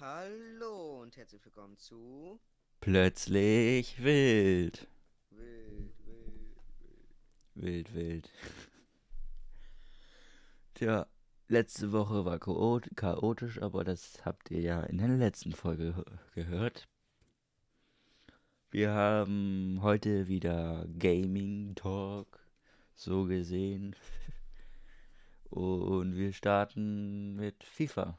Hallo und herzlich willkommen zu Plötzlich wild. Wild, Wild, Wild, wild. Tja, letzte Woche war chaot chaotisch, aber das habt ihr ja in der letzten Folge gehört. Wir haben heute wieder Gaming Talk, so gesehen. Und wir starten mit FIFA.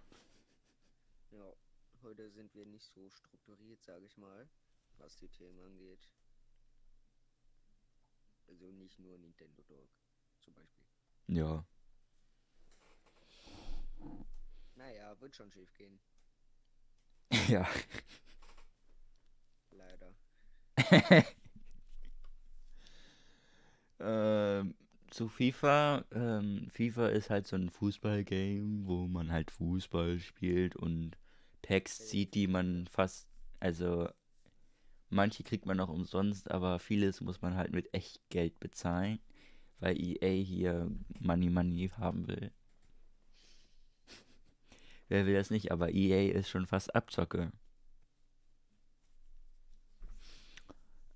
Heute sind wir nicht so strukturiert, sage ich mal, was die Themen angeht. Also nicht nur Nintendo Talk, zum Beispiel. Ja. Naja, wird schon schief gehen, ja. leider. ähm, zu FIFA. Ähm, FIFA ist halt so ein Fußballgame, wo man halt Fußball spielt und Packs sieht, die man fast, also manche kriegt man auch umsonst, aber vieles muss man halt mit Echtgeld bezahlen, weil EA hier Money Money haben will. Wer will das nicht, aber EA ist schon fast Abzocke.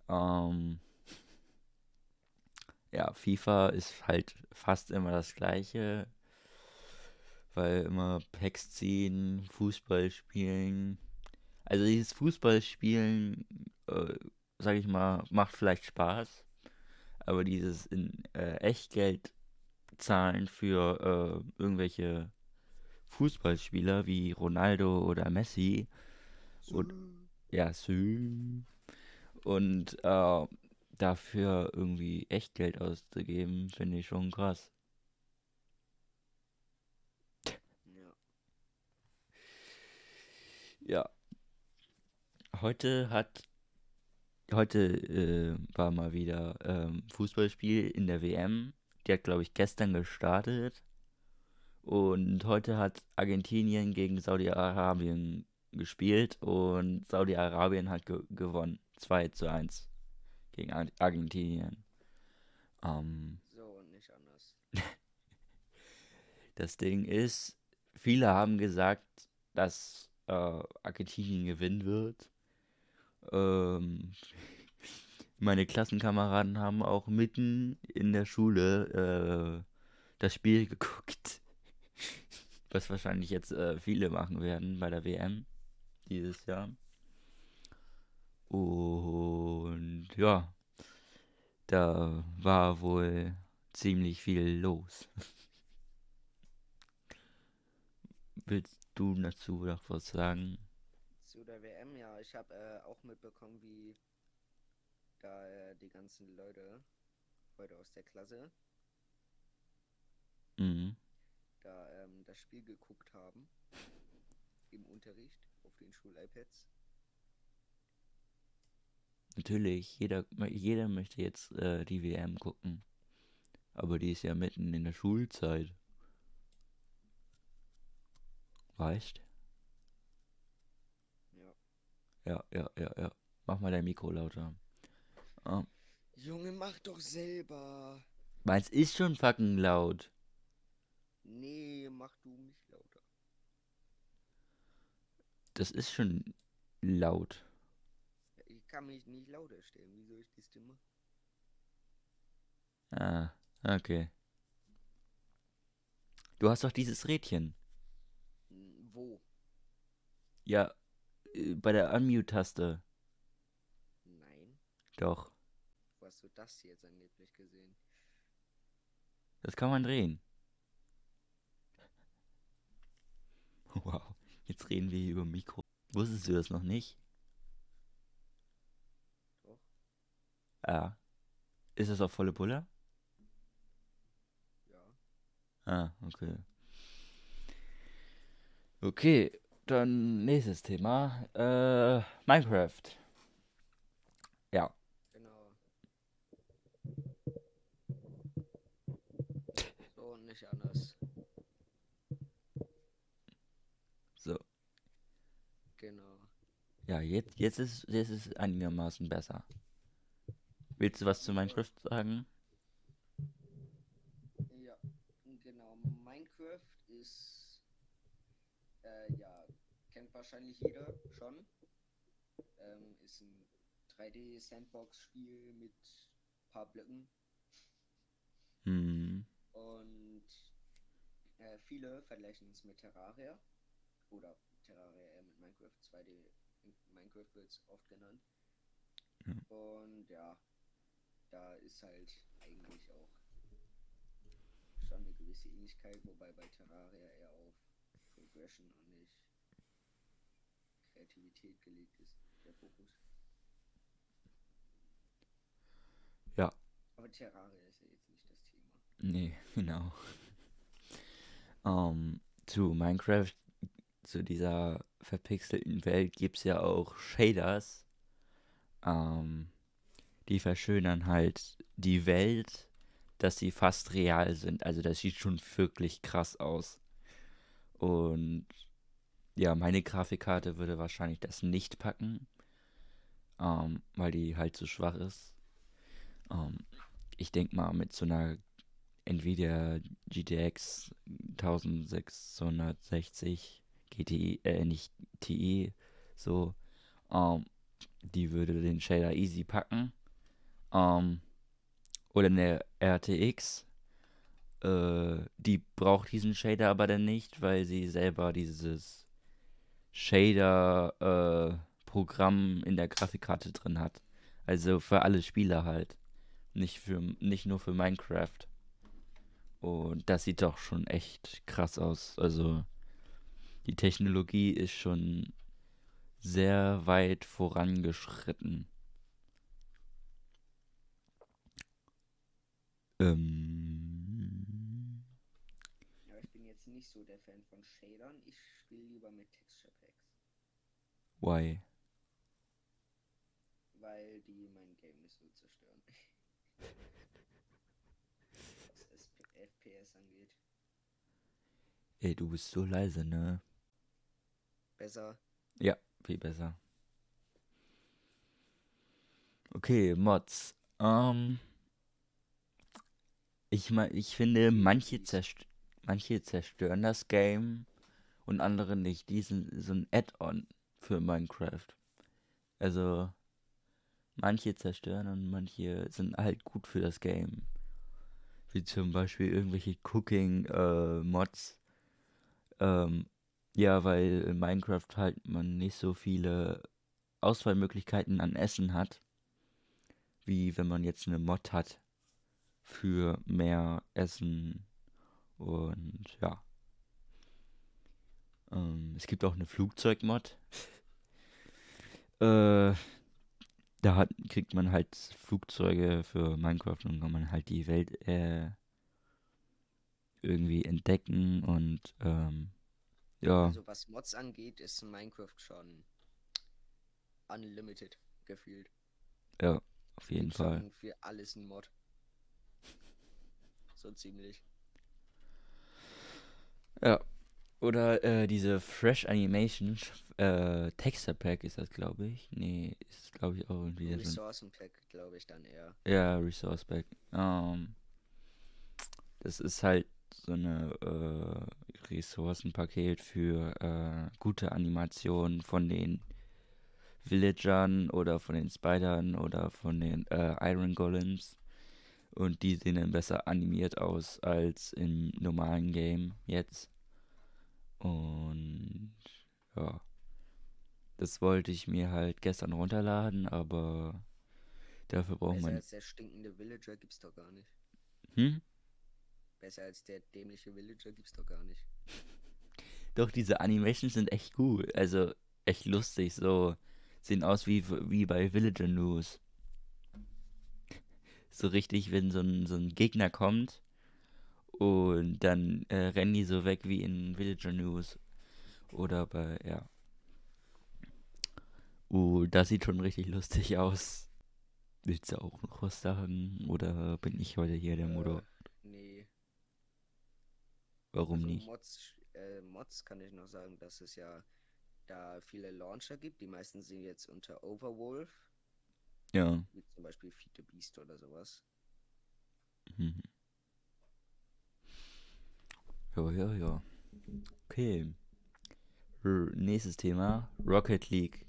Ähm, ja, FIFA ist halt fast immer das gleiche, weil immer Packs ziehen, Fußball spielen. Also dieses Fußballspielen, äh, sag ich mal, macht vielleicht Spaß, aber dieses in äh, Echtgeld zahlen für äh, irgendwelche Fußballspieler wie Ronaldo oder Messi und ja, Sü. Und äh, dafür irgendwie Echtgeld auszugeben, finde ich schon krass. Ja, Ja, heute hat, heute äh, war mal wieder ähm, Fußballspiel in der WM. Die hat, glaube ich, gestern gestartet. Und heute hat Argentinien gegen Saudi-Arabien gespielt und Saudi-Arabien hat ge gewonnen. 2 zu 1 gegen Ar Argentinien. Ähm, so und nicht anders. das Ding ist, viele haben gesagt, dass äh, Argentinien gewinnen wird. Ähm, meine Klassenkameraden haben auch mitten in der Schule äh, das Spiel geguckt. Was wahrscheinlich jetzt äh, viele machen werden bei der WM dieses Jahr. Und ja, da war wohl ziemlich viel los. Willst du dazu noch was sagen? Zu der WM, ja, ich habe äh, auch mitbekommen, wie da äh, die ganzen Leute heute aus der Klasse Mhm. da ähm, das Spiel geguckt haben im Unterricht auf den Schul-iPads. Natürlich, jeder, jeder möchte jetzt äh, die WM gucken. Aber die ist ja mitten in der Schulzeit. Weißt? Ja. Ja, ja, ja, ja. Mach mal dein Mikro lauter. Ah, Junge, mach doch selber. meins ist schon fucking laut. Nee, mach du mich lauter. Das ist schon laut. Ich kann mich nicht lauter stellen. Wie soll ich das denn machen? Ah, okay. Du hast doch dieses Rädchen. Ja, äh, bei der Unmute-Taste. Nein. Doch, Wo hast du das jetzt angeblich gesehen? das kann man drehen. Wow, jetzt reden wir hier über Mikro. Wusstest du das noch nicht? Doch. Ah. Ist das auf volle Pulle? Ja. Ah, okay. Okay, dann nächstes Thema. Äh, Minecraft. Ja, Genau. So und nicht anders. so. Genau. Ja, jetzt, jetzt ist jetzt ist es einigermaßen besser. Willst du was zu Minecraft sagen? Ja, genau. Minecraft ist, äh, ja, kennt wahrscheinlich jeder schon. Ähm, ist ein 3D-Sandbox-Spiel mit ein paar Blöcken. Hm. Und äh, viele vergleichen es mit Terraria. Oder Terraria eher mit Minecraft 2D. Minecraft wird es oft genannt. Ja. Und ja, da ist halt eigentlich auch schon eine gewisse Ähnlichkeit, wobei bei Terraria eher auf Progression und nicht Kreativität gelegt ist, der Fokus. Ja. Aber Terraria ist ja jetzt nicht das Thema. Nee, genau. Ähm, zu Minecraft, zu dieser verpixelten Welt, gibt es ja auch Shaders. Ähm, die verschönern halt die Welt, dass sie fast real sind. Also das sieht schon wirklich krass aus. Und ja, meine Grafikkarte würde wahrscheinlich das nicht packen, ähm, weil die halt zu schwach ist. Ähm, ich denke mal, mit so einer Nvidia GTX 1660 GTI, äh, nicht TI, so, ähm, die würde den Shader easy packen. Ähm, oder eine RTX, äh, die braucht diesen Shader aber dann nicht, weil sie selber dieses Shader-Programm in der Grafikkarte drin hat. Also für alle Spieler halt. Nicht, für, nicht nur für Minecraft. Und das sieht doch schon echt krass aus. Also die Technologie ist schon sehr weit vorangeschritten. Ähm, Ja, ich bin jetzt nicht so der Fan von Shadern. Ich spiele lieber mit why? weil die mein Game nicht so zerstören. Was FPS angeht. Ey, du bist so leise, ne? Besser. Ja, viel besser. Okay, Mods. Ähm, ich ich finde, manche, zerst manche zerstören das Game und andere nicht. Die sind so ein Add-on für Minecraft. Also, manche zerstören und manche sind halt gut für das Game. Wie zum Beispiel irgendwelche Cooking-Mods. ähm, ja, weil in Minecraft halt man nicht so viele Auswahlmöglichkeiten an Essen hat, wie wenn man jetzt eine Mod hat für mehr Essen und ja. Ähm, es gibt auch eine Flugzeugmod. äh, da hat, kriegt man halt Flugzeuge für Minecraft und kann man halt die Welt äh, irgendwie entdecken und ähm, ja. Also was Mods angeht, ist Minecraft schon unlimited gefühlt. Ja, auf jeden Gibt Fall. für alles ein Mod. So ziemlich. Ja. Oder äh, diese Fresh Animation äh, Texture Pack ist das, glaube ich. Nee, ist glaube ich auch irgendwie Ressourcen Pack, glaube ich dann eher. ja, Resource Pack. Ähm, das ist halt so eine äh, Ressourcenpaket für äh, gute Animationen von den Villagern oder von den Spidern oder von den äh, Iron Golems. Und die sehen dann besser animiert aus als im normalen Game jetzt. Und ja, das wollte ich mir halt gestern runterladen, aber dafür braucht Besser man. als der stinkende Villager gibt's doch gar nicht. Hm? Besser als der dämliche Villager gibt's doch gar nicht. Doch, diese Animations sind echt gut. Also echt lustig. So sehen aus wie, wie bei Villager News. So richtig, wenn so ein, so ein Gegner kommt und dann äh, rennen die so weg wie in Villager News. Oder bei, ja. Uh, das sieht schon richtig lustig aus. Willst du auch noch was sagen? Oder bin ich heute hier der Äh, Motor? Nee. Warum Also nicht? Mods, äh, Mods kann ich noch sagen, dass es ja da viele Launcher gibt. Die meisten sind jetzt unter Overwolf, Ja. wie zum Beispiel Feed the Beast oder sowas. Mhm. Ja, ja, ja. Okay. R nächstes Thema, Rocket League.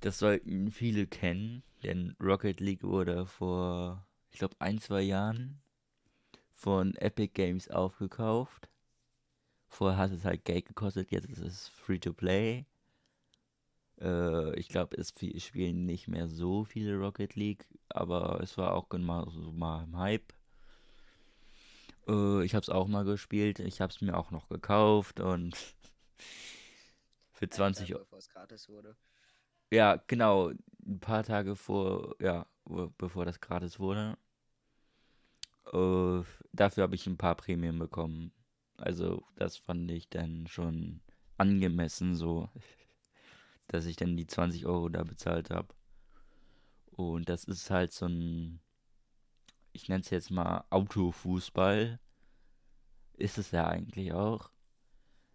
Das sollten viele kennen, denn Rocket League wurde vor, ich glaube, ein, zwei Jahren von Epic Games aufgekauft. Vorher hat es halt Geld gekostet, jetzt ist es free to play. Äh, ich glaube, es spielen nicht mehr so viele Rocket League, aber es war auch mal, so mal im Hype. Äh, ich habe es auch mal gespielt, ich habe es mir auch noch gekauft und für 20 Euro. Bevor es gratis wurde. Ja, genau, ein paar Tage vor, ja, bevor das gratis wurde. Uh, dafür habe ich ein paar Prämien bekommen. Also das fand ich dann schon angemessen so, dass ich dann die 20 Euro da bezahlt habe. Und das ist halt so ein, ich nenne es jetzt mal Autofußball. Ist es ja eigentlich auch.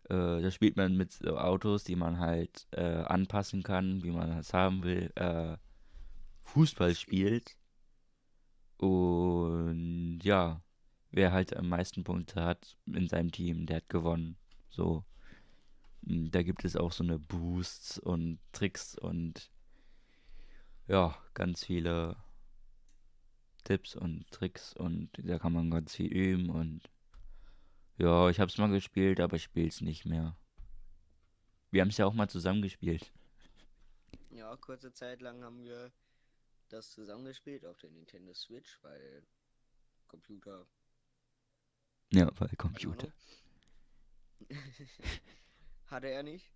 Äh, da spielt man mit so Autos, die man halt äh, anpassen kann, wie man das haben will. Äh, Fußball spielt. Und ja, wer halt am meisten Punkte hat in seinem Team, der hat gewonnen. So. Hm, da gibt es auch so eine Boosts und Tricks und ja, ganz viele Tipps und Tricks und da kann man ganz viel üben und ja, ich hab's mal gespielt, aber ich spiel's nicht mehr. Wir haben es ja auch mal zusammen gespielt. Ja, kurze Zeit lang haben wir das zusammengespielt auf der Nintendo Switch, weil Computer ja, weil Computer. Hatte er nicht?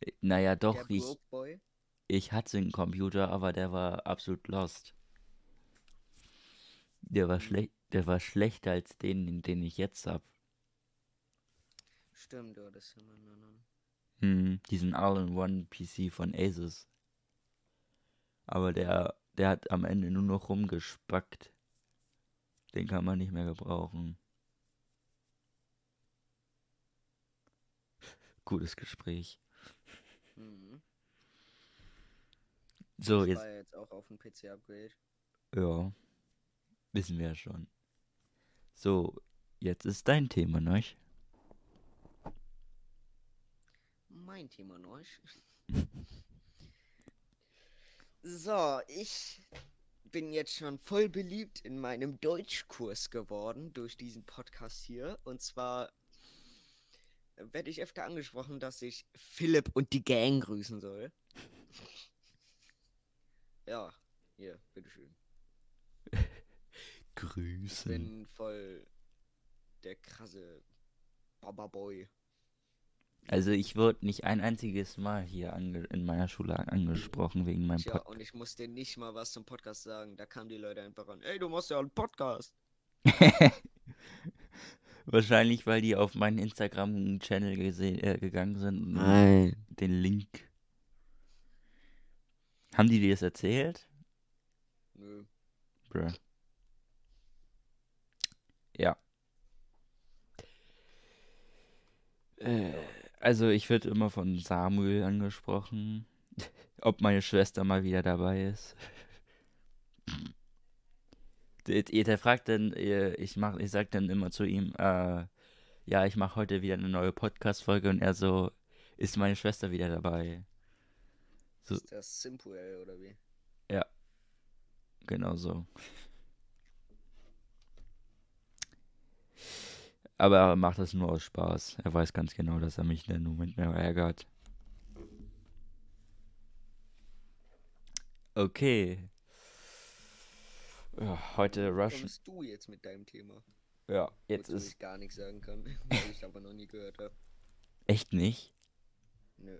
Äh, naja, doch, ich, ich hatte einen Computer, aber der war absolut lost. Der war, schlecht, der war schlechter als den, den ich jetzt hab. Stimmt, ja, das ist ja einen Hm, diesen All-in-One-PC von Asus. Aber der, der hat am Ende nur noch rumgespackt. Den kann man nicht mehr gebrauchen. Gutes Gespräch. Mhm. So, ich jetzt. War jetzt auch auf dem PC-Upgrade. Ja. Wissen wir ja schon. So, jetzt ist dein Thema, ne? Mein Thema, ne? so, ich bin jetzt schon voll beliebt in meinem Deutschkurs geworden durch diesen Podcast hier. Und zwar werde ich öfter angesprochen, dass ich Philipp und die Gang grüßen soll. ja, hier, bitteschön. Grüßen. Ich bin voll der krasse Baba Boy. Also ich wurde nicht ein einziges Mal hier in meiner Schule angesprochen wegen meinem Podcast. Ja, und ich musste nicht mal was zum Podcast sagen. Da kamen die Leute einfach an. Ey, du machst ja einen Podcast. Wahrscheinlich, weil die auf meinen Instagram-Channel äh, gegangen sind. Nein. Den Link. Haben die dir das erzählt? Nö. Bruh. Ja. Äh, also ich werde immer von Samuel angesprochen. Ob meine Schwester mal wieder dabei ist. der, der fragt dann, äh, ich mach, ich sag dann immer zu ihm, äh, ja, ich mache heute wieder eine neue Podcast-Folge und er so, ist meine Schwester wieder dabei? So. Ist das Simpuel oder wie? Ja. Genau so. Aber er macht das nur aus Spaß. Er weiß ganz genau, dass er mich in dem Moment mehr ärgert. Okay. Ja, heute Russian. Kommst du jetzt mit deinem Thema? Ja, jetzt ist. ich gar nichts sagen kann, weil ich aber noch nie gehört habe. Echt nicht? Nö.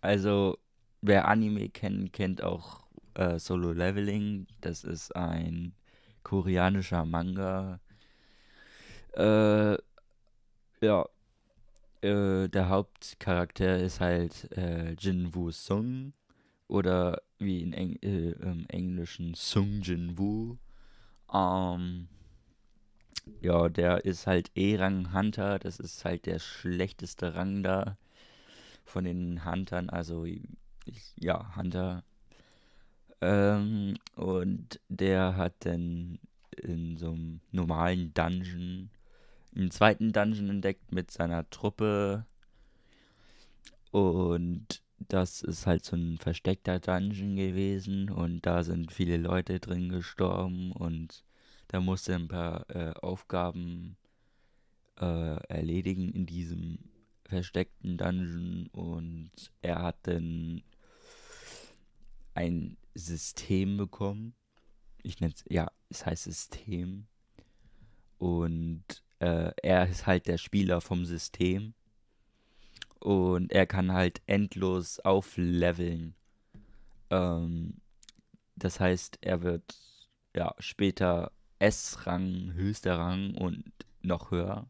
Also, wer Anime kennt, kennt auch äh, Solo Leveling. Das ist ein koreanischer Manga. Äh, ja. Äh, der Hauptcharakter ist halt äh, Jin Woo Sung oder wie in Eng äh, im Englischen Sung Jin Woo. Ähm, ja, der ist halt E-Rang Hunter, das ist halt der schlechteste Rang da von den Huntern, also ich, ja, Hunter. Ähm, und der hat dann in so einem normalen Dungeon einen zweiten Dungeon entdeckt mit seiner Truppe. Und das ist halt so ein versteckter Dungeon gewesen. Und da sind viele Leute drin gestorben. Und da musste er ein paar äh, Aufgaben äh, erledigen in diesem versteckten Dungeon. Und er hat dann ein System bekommen. Ich nenne es, ja, es heißt System. Und äh, er ist halt der Spieler vom System. Und er kann halt endlos aufleveln. Ähm, das heißt, er wird ja später S-Rang, höchster Rang und noch höher,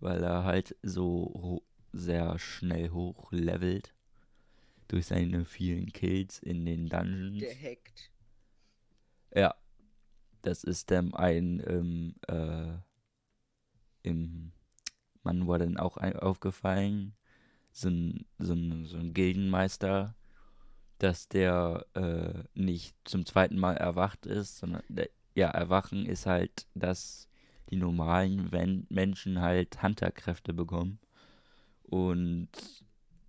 weil er halt so sehr schnell hochlevelt durch seine vielen Kills in den Dungeons. Gehackt. Ja, das ist dann ein ähm, äh, im Mann war dann auch ein, aufgefallen, so ein, so, ein, so ein Gildenmeister, dass der äh, nicht zum zweiten Mal erwacht ist, sondern der, ja, Erwachen ist halt, dass die normalen wenn Menschen halt Hunterkräfte bekommen. Und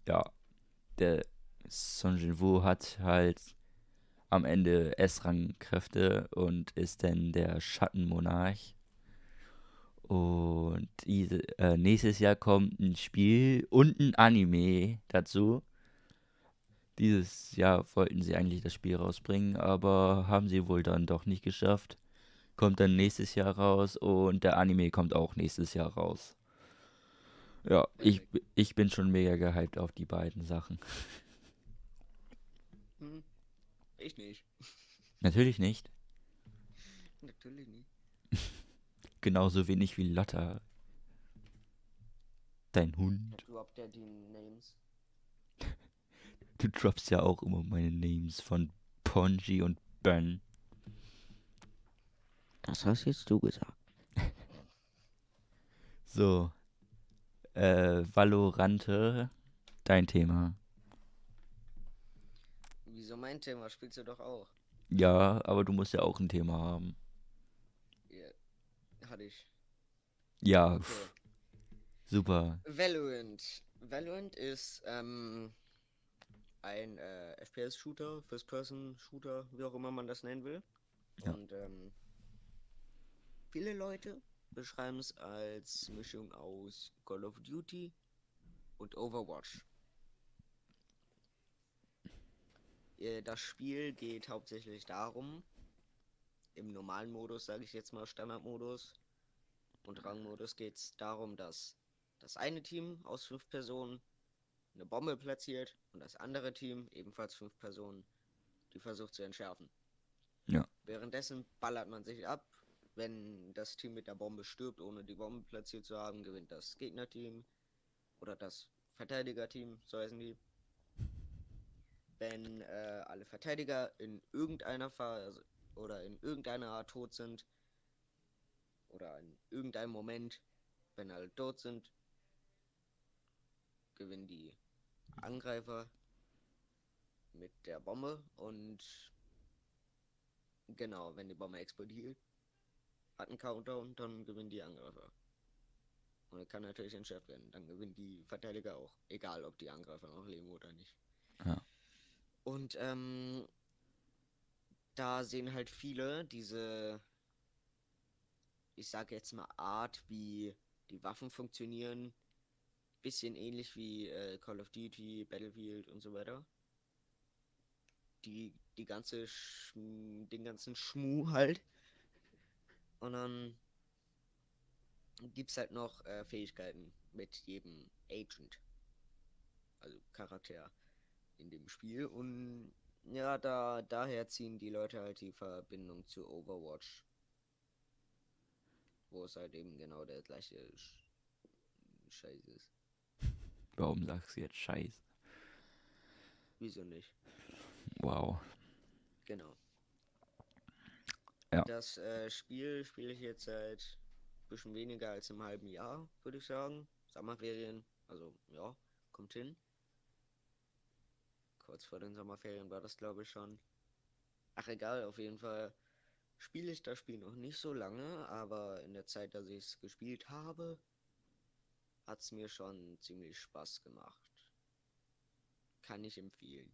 ja, der Son Jinwoo hat halt am Ende S-Rang-Kräfte und ist dann der Schattenmonarch. Und diese, äh, nächstes Jahr kommt ein Spiel und ein Anime dazu. Dieses Jahr wollten sie eigentlich das Spiel rausbringen, aber haben sie wohl dann doch nicht geschafft. Kommt dann nächstes Jahr raus und der Anime kommt auch nächstes Jahr raus. Ja, ich, ich bin schon mega gehypt auf die beiden Sachen. Hm, ich nicht. Natürlich nicht. Natürlich nicht. Genauso wenig wie Lotta. Dein Hund. Droppt ja die Names. Du droppst ja auch immer meine Names von Ponji und Ben. Das hast jetzt du gesagt. So. Äh, Valorante, dein Thema. Wieso mein Thema? Spielst du doch auch. Ja, aber du musst ja auch ein Thema haben. Ja, hatte ich. Ja, Okay. super. Valorant. Valorant ist ähm, ein äh, FPS-Shooter, First-Person-Shooter, wie auch immer man das nennen will. Ja. Und ähm, viele Leute beschreiben es als Mischung aus Call of Duty und Overwatch. Äh, Das Spiel geht hauptsächlich darum, im normalen Modus, sage ich jetzt mal Standardmodus und Rangmodus geht es darum, dass das eine Team aus fünf Personen eine Bombe platziert und das andere Team, ebenfalls fünf Personen, die versucht zu entschärfen. Ja. Währenddessen ballert man sich ab. Wenn das Team mit der Bombe stirbt, ohne die Bombe platziert zu haben, gewinnt das Gegnerteam oder das Verteidigerteam, so heißen die. Wenn äh, alle Verteidiger in irgendeiner Phase oder in irgendeiner Art tot sind oder in irgendeinem Moment, wenn alle tot sind, gewinnen die Angreifer mit der Bombe und genau, wenn die Bombe explodiert, hat einen Countdown, dann gewinnen die Angreifer. Und er kann natürlich entschärft werden. Dann gewinnen die Verteidiger auch. Egal, ob die Angreifer noch leben oder nicht. Ja. Und ähm, da sehen halt viele diese, ich sage jetzt mal, Art, wie die Waffen funktionieren, bisschen ähnlich wie äh, Call of Duty, Battlefield und so weiter. Die, die ganze, Schm den ganzen Schmu halt. Und dann gibt's halt noch äh, Fähigkeiten mit jedem Agent. Also Charakter in dem Spiel. Und ja, da daher ziehen die Leute halt die Verbindung zu Overwatch. Wo es halt eben genau der gleiche Sch Scheiß ist. Warum sagst du jetzt Scheiß? Wieso nicht? Wow. Genau. Ja. Das äh, Spiel spiele ich jetzt seit bisschen weniger als einem halben Jahr, würde ich sagen. Sommerferien, also ja, kommt hin. Kurz vor den Sommerferien war das, glaube ich, schon. Ach egal, auf jeden Fall spiele ich das Spiel noch nicht so lange, aber in der Zeit, dass ich es gespielt habe, hat es mir schon ziemlich Spaß gemacht. Kann ich empfehlen.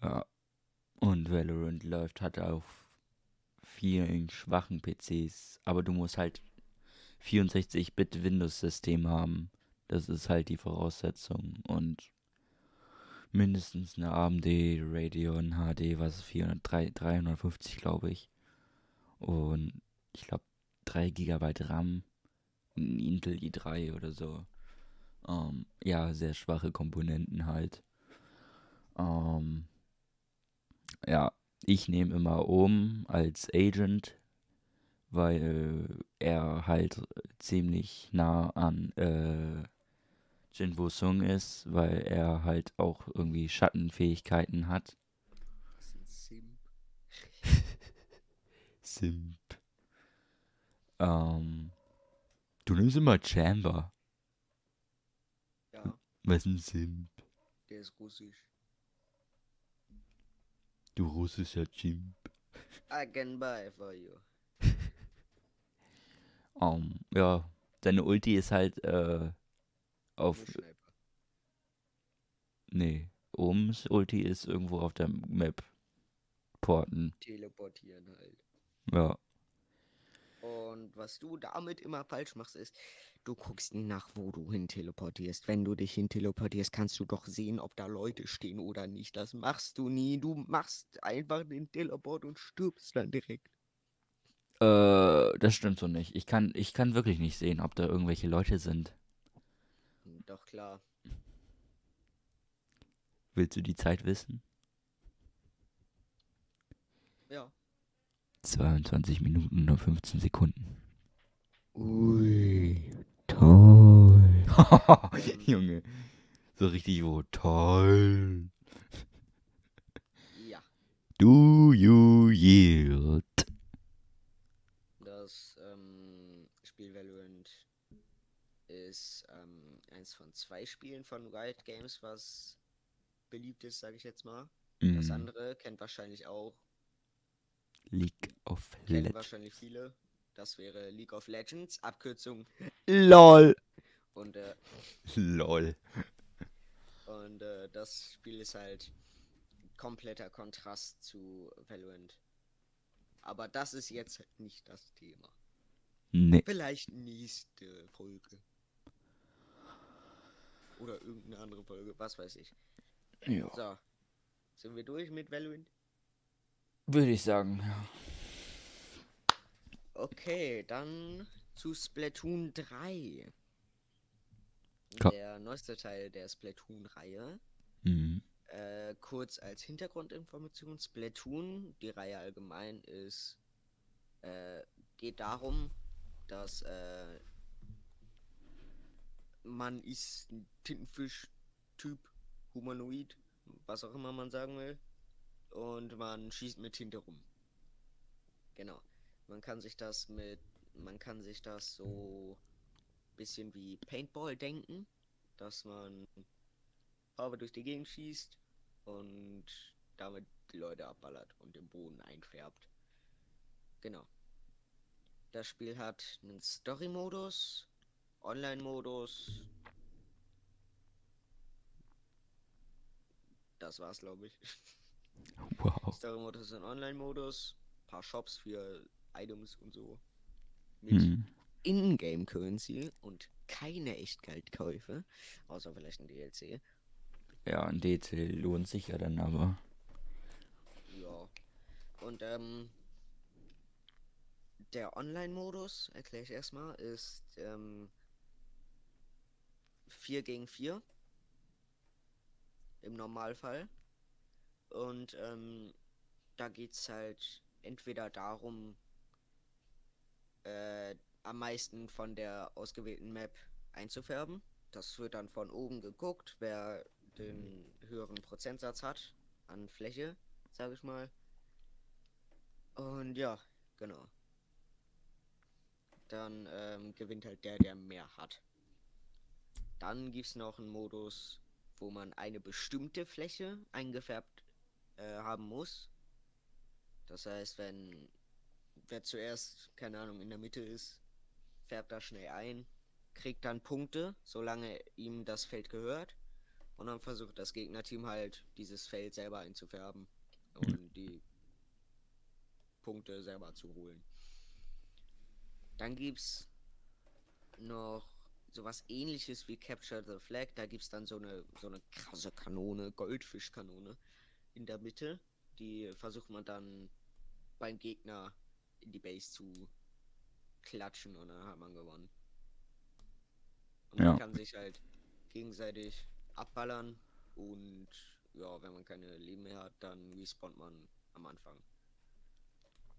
Ja. Und Valorant läuft halt auf vielen schwachen PCs, aber du musst halt 64-Bit Windows-System haben. Das ist halt die Voraussetzung. Und mindestens eine AMD Radeon HD, was ist 403, 350, glaube ich. Und ich glaube 3 GB RAM. Ein Intel i3 oder so. Ähm, ja, sehr schwache Komponenten halt. Ähm, ja, ich nehme immer um als Agent, weil er halt ziemlich nah an äh, Jin Woo Sung ist, weil er halt auch irgendwie Schattenfähigkeiten hat. Das ist ein Simp. Simp. Ähm, du nimmst immer Chamber. Ja, Was ist ein Simp? der ist russisch. Du russischer Chimp. I can buy for you. Ähm, ja, seine Ulti ist halt äh, auf. Nee, Ohms Ulti ist irgendwo auf der Map. Porten. Teleportieren halt. Ja. Und was du damit immer falsch machst, ist, du guckst nie nach, wo du hin teleportierst. Wenn du dich hin teleportierst, kannst du doch sehen, ob da Leute stehen oder nicht. Das machst du nie. Du machst einfach den Teleport und stirbst dann direkt. Äh, das stimmt so nicht. Ich kann, ich kann wirklich nicht sehen, ob da irgendwelche Leute sind. Doch klar. Willst du die Zeit wissen? Ja. 22 Minuten und 15 Sekunden. Ui, toll. Junge. So richtig wo. Toll. Ja, Do you yield? das ähm, Spiel Valorant ist ähm, eins von zwei Spielen von Riot Games, was beliebt ist, sage ich jetzt mal. Das Mm, andere kennt wahrscheinlich auch, League of kennen Legends. wahrscheinlich viele. Das wäre League of Legends, Abkürzung LOL. Und, äh, Lol. und äh, das Spiel ist halt kompletter Kontrast zu Valorant. Aber das ist jetzt nicht das Thema. Nee. Vielleicht nächste Folge. Oder irgendeine andere Folge, was weiß ich. Ja. So. Sind wir durch mit Valorant? Würde ich sagen, ja. Okay, dann zu Splatoon 3. Ka- Der neueste Teil der Splatoon-Reihe. Mhm. Äh, kurz als Hintergrundinformation: Splatoon, die Reihe allgemein, ist. Äh, geht darum, dass äh, man ist ein Tintenfisch-Typ, Humanoid, was auch immer man sagen will. Und man schießt mit Tinte rum. Genau. Man kann sich das mit. Man kann sich das so bisschen wie Paintball denken, dass man Farbe durch die Gegend schießt und damit die Leute abballert und den Boden einfärbt. Genau. Das Spiel hat einen Story-Modus, Online-Modus. Das war's, glaube ich. Wow. Story-Modus und Online-Modus. Paar Shops für Items und so. Mit Mhm. Ingame-Currency und keine Echtgeldkäufe. Außer vielleicht ein DLC. Ja, ein DC lohnt sich ja dann aber. Ja. Und ähm, der Online-Modus, erkläre ich erstmal, ist ähm, 4 gegen 4 im Normalfall. Und ähm, da geht es halt entweder darum, äh, am meisten von der ausgewählten Map einzufärben. Das wird dann von oben geguckt, wer den höheren Prozentsatz hat an Fläche, sage ich mal. Und ja, genau. Dann ähm, gewinnt halt der, der mehr hat. Dann gibt es noch einen Modus, wo man eine bestimmte Fläche eingefärbt äh, haben muss. Das heißt, wenn wer zuerst, keine Ahnung, in der Mitte ist, färbt da schnell ein, kriegt dann Punkte, solange ihm das Feld gehört. Und dann versucht das Gegnerteam halt, dieses Feld selber einzufärben und die Punkte selber zu holen. Dann gibt's noch sowas ähnliches wie Capture the Flag. Da gibt's dann so eine so eine krasse Kanone, Goldfischkanone in der Mitte. Die versucht man dann beim Gegner in die Base zu klatschen und dann hat man gewonnen. Und man Ja. kann sich halt gegenseitig abballern und ja, wenn man keine Leben mehr hat, dann respawnt man am Anfang.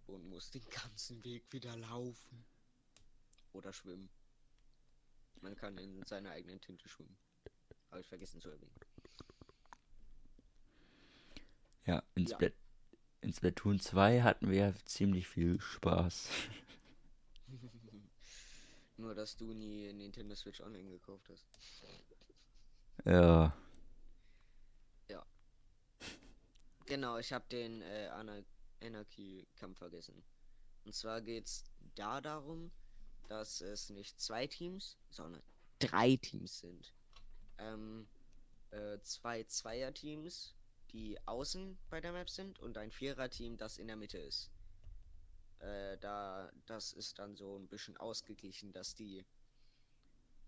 Und muss den ganzen Weg wieder laufen. Oder schwimmen. Man kann in seiner eigenen Tinte schwimmen. Habe ich vergessen zu erwähnen. Ja, in, Ja. Splat in Splatoon 2 hatten wir ziemlich viel Spaß. Nur, dass du nie Nintendo Switch Online gekauft hast. Ja, Genau, ich habe den äh, Ana Anarchy-Kampf vergessen. Und zwar geht's da darum, dass es nicht zwei Teams, sondern drei Teams sind. Ähm, äh, zwei Zweier-Teams, die außen bei der Map sind und ein Vierer-Team, das in der Mitte ist. Äh, da, das ist dann so ein bisschen ausgeglichen, dass die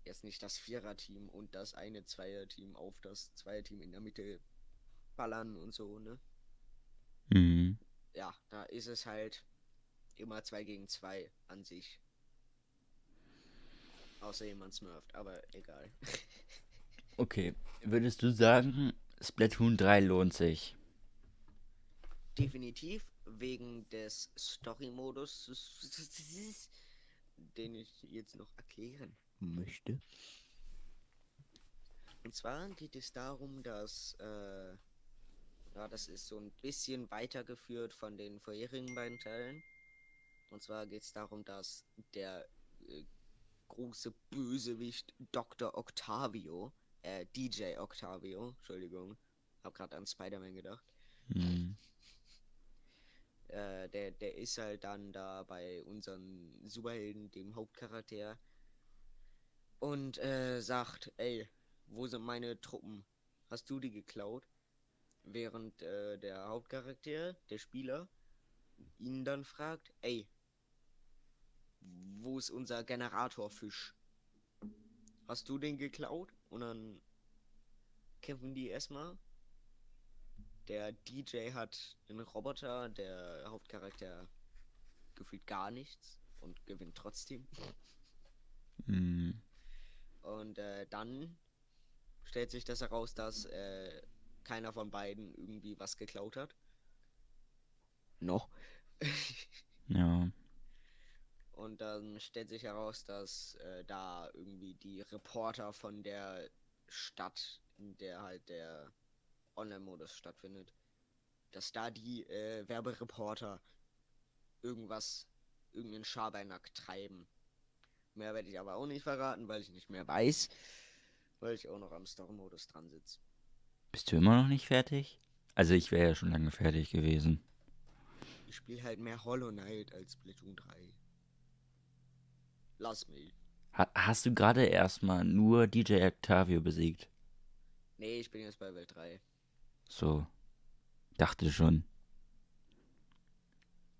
jetzt nicht das Vierer-Team und das eine Zweier-Team auf das Zweier-Team in der Mitte ballern und so, ne? mhm. Ja, da ist es halt immer 2 gegen 2 an sich. Außer jemand smurft, aber egal. Okay, würdest du sagen, Splatoon 3 lohnt sich? Definitiv wegen des Story-Modus, den ich jetzt noch erklären möchte. Und zwar geht es darum, dass äh, ja, das ist so ein bisschen weitergeführt von den vorherigen beiden Teilen. Und zwar geht es darum, dass der äh, große Bösewicht Dr. Octavio, äh, DJ Octavio, Entschuldigung, hab gerade an Spider-Man gedacht. Mhm. Äh, der, der ist halt dann da bei unseren Superhelden, dem Hauptcharakter, und äh, sagt, ey, wo sind meine Truppen? Hast du die geklaut? Während äh, der Hauptcharakter, der Spieler, ihn dann fragt, ey, wo ist unser Generatorfisch? Hast du den geklaut? Und dann kämpfen die erstmal. Der DJ hat einen Roboter, der Hauptcharakter gefühlt gar nichts und gewinnt trotzdem. Mhm. Und äh, dann stellt sich das heraus, dass äh, keiner von beiden irgendwie was geklaut hat. Noch. Ja. Und dann stellt sich heraus, dass äh, da irgendwie die Reporter von der Stadt, in der halt der Online-Modus stattfindet, dass da die äh, Werbereporter irgendwas, irgendeinen Schabernack treiben. Mehr werde ich aber auch nicht verraten, weil ich nicht mehr weiß, weil ich auch noch am Story-Modus dran sitze. Bist du immer noch nicht fertig? Also ich wäre ja schon lange fertig gewesen. Ich spiele halt mehr Hollow Knight als Splatoon 3. Lass mich. Ha hast du gerade erstmal nur DJ Octavio besiegt? Nee, ich bin jetzt bei Welt 3. So. Dachte schon.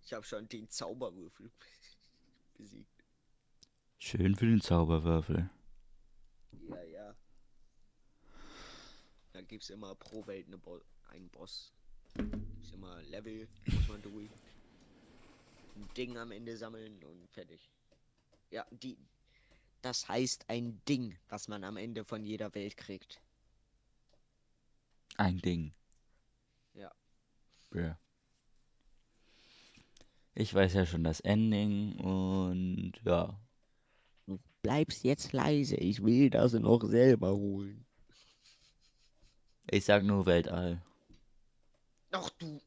Ich habe schon den Zauberwürfel besiegt. Schön für den Zauberwürfel. Ja, ja. Da gibt's immer pro Welt eine Bo einen Boss. Gibt's immer Level, muss man durch. Ein Ding am Ende sammeln und fertig. Ja, die. Das heißt ein Ding, was man am Ende von jeder Welt kriegt. Ein Ding. Ja. Ja. Ich weiß ja schon das Ending und ja. Du bleibst jetzt leise, ich will das noch selber holen. Ich sag nur Weltall. Ach du.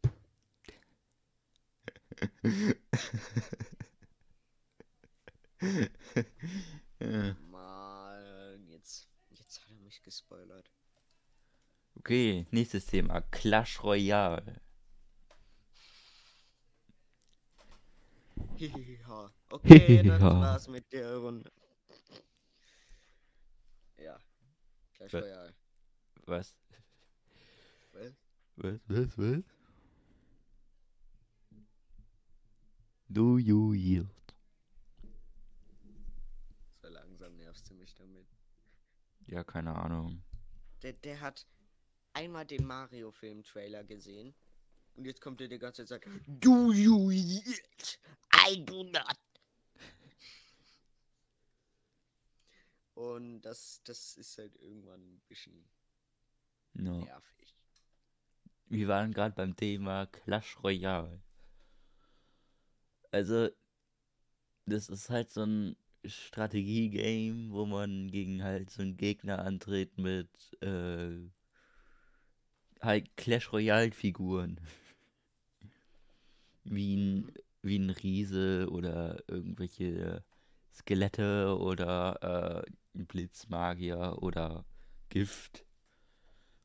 Ja. Mann, jetzt, jetzt hat er mich gespoilert. Okay, nächstes Thema. Clash Royale. Hihiha. Okay, das war's mit der Runde. Ja. Clash Wa- Royale. Was? Was? Was, was, was? Do you yield? So langsam nervst du mich damit. Ja, keine Ahnung. Der, der hat einmal den Mario-Film-Trailer gesehen. Und jetzt kommt er die ganze Zeit und sagt, Do you yield? I do not. Und das, das ist halt irgendwann ein bisschen No. nervig. Wir waren gerade beim Thema Clash Royale. Also, das ist halt so ein Strategie-Game, wo man gegen halt so einen Gegner antritt mit äh, halt Clash Royale-Figuren. Wie ein, wie ein Riese oder irgendwelche Skelette oder äh, ein Blitzmagier oder Gift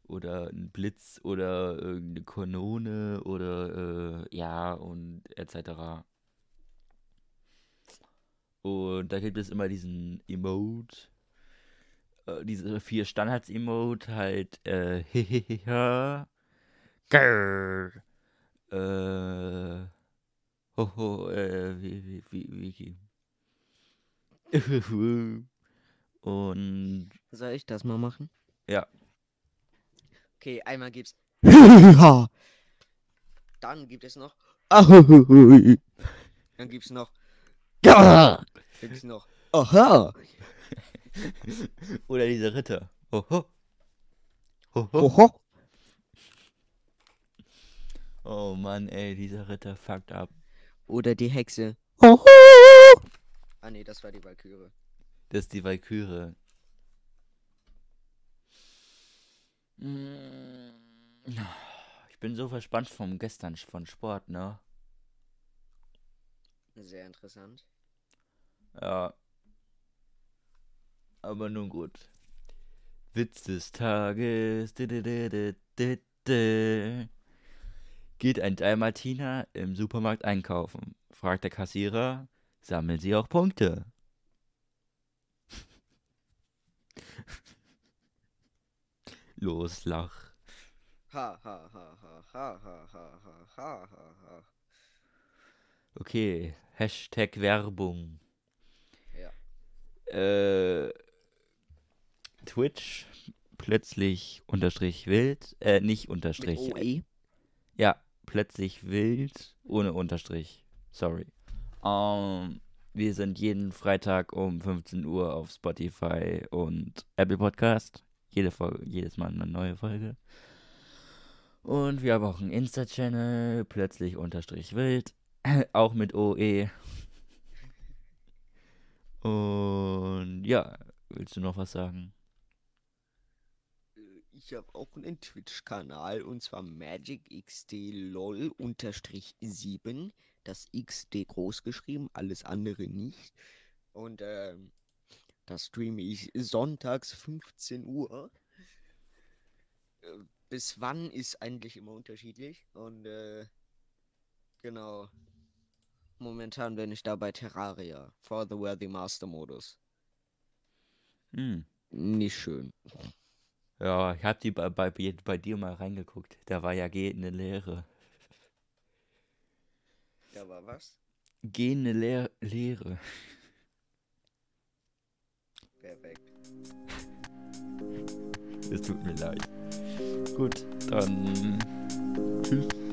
oder ein Blitz oder irgendeine Kanone oder äh, ja und etc. Und da gibt es immer diesen Emote, äh, diese vier Standards-Emote, halt äh, hehehe, grrr, äh, hoho, äh, wie, wie, wie, wie, und Soll ich das mal machen? ja, Okay, einmal gibt's. Dann gibt es noch. Dann gibt's noch. Gibt's noch. Aha! oder diese Ritter, hoho, hoho. Oho! Oh Mann, ey, dieser Ritter fuckt ab. Oder die Hexe. Ah nee, das war die Valkyrie. Das ist die Valkyrie. Mm. Ich bin so verspannt vom gestern von Sport, ne? Sehr interessant. Ja. Aber nun gut. Witz des Tages. Geht ein Dalmatiner im Supermarkt einkaufen? Fragt der Kassierer. Sammeln Sie auch Punkte? Loslach. Ha, ha, ha, Okay, Hashtag Werbung. Äh, Twitch plötzlich unterstrich wild, äh, nicht Mit unterstrich. OE? Ja, plötzlich wild ohne Unterstrich. Sorry. Ähm, wir sind jeden Freitag um 15 Uhr auf Spotify und Apple Podcast. Jede Folge, jedes Mal eine neue Folge. Und wir haben auch einen Insta-Channel, plötzlich unterstrich wild. auch mit OE. Und ja, willst du noch was sagen? Äh, Ich habe auch einen Twitch-Kanal und zwar Magic XD LOL unterstrich 7. Das XD groß geschrieben, alles andere nicht. Und ähm, da streame ich sonntags 15 Uhr. Äh, Bis wann ist eigentlich immer unterschiedlich. Und äh, genau. Momentan bin ich da bei Terraria. For the Worthy Master Modus. Hm. Nicht schön. Ja, ich hab die bei, bei, bei dir mal reingeguckt. Da war ja gehende Lehre. Da war was? Gehende Lehr Lehre. Perfekt. Es tut mir leid. Gut, dann tschüss.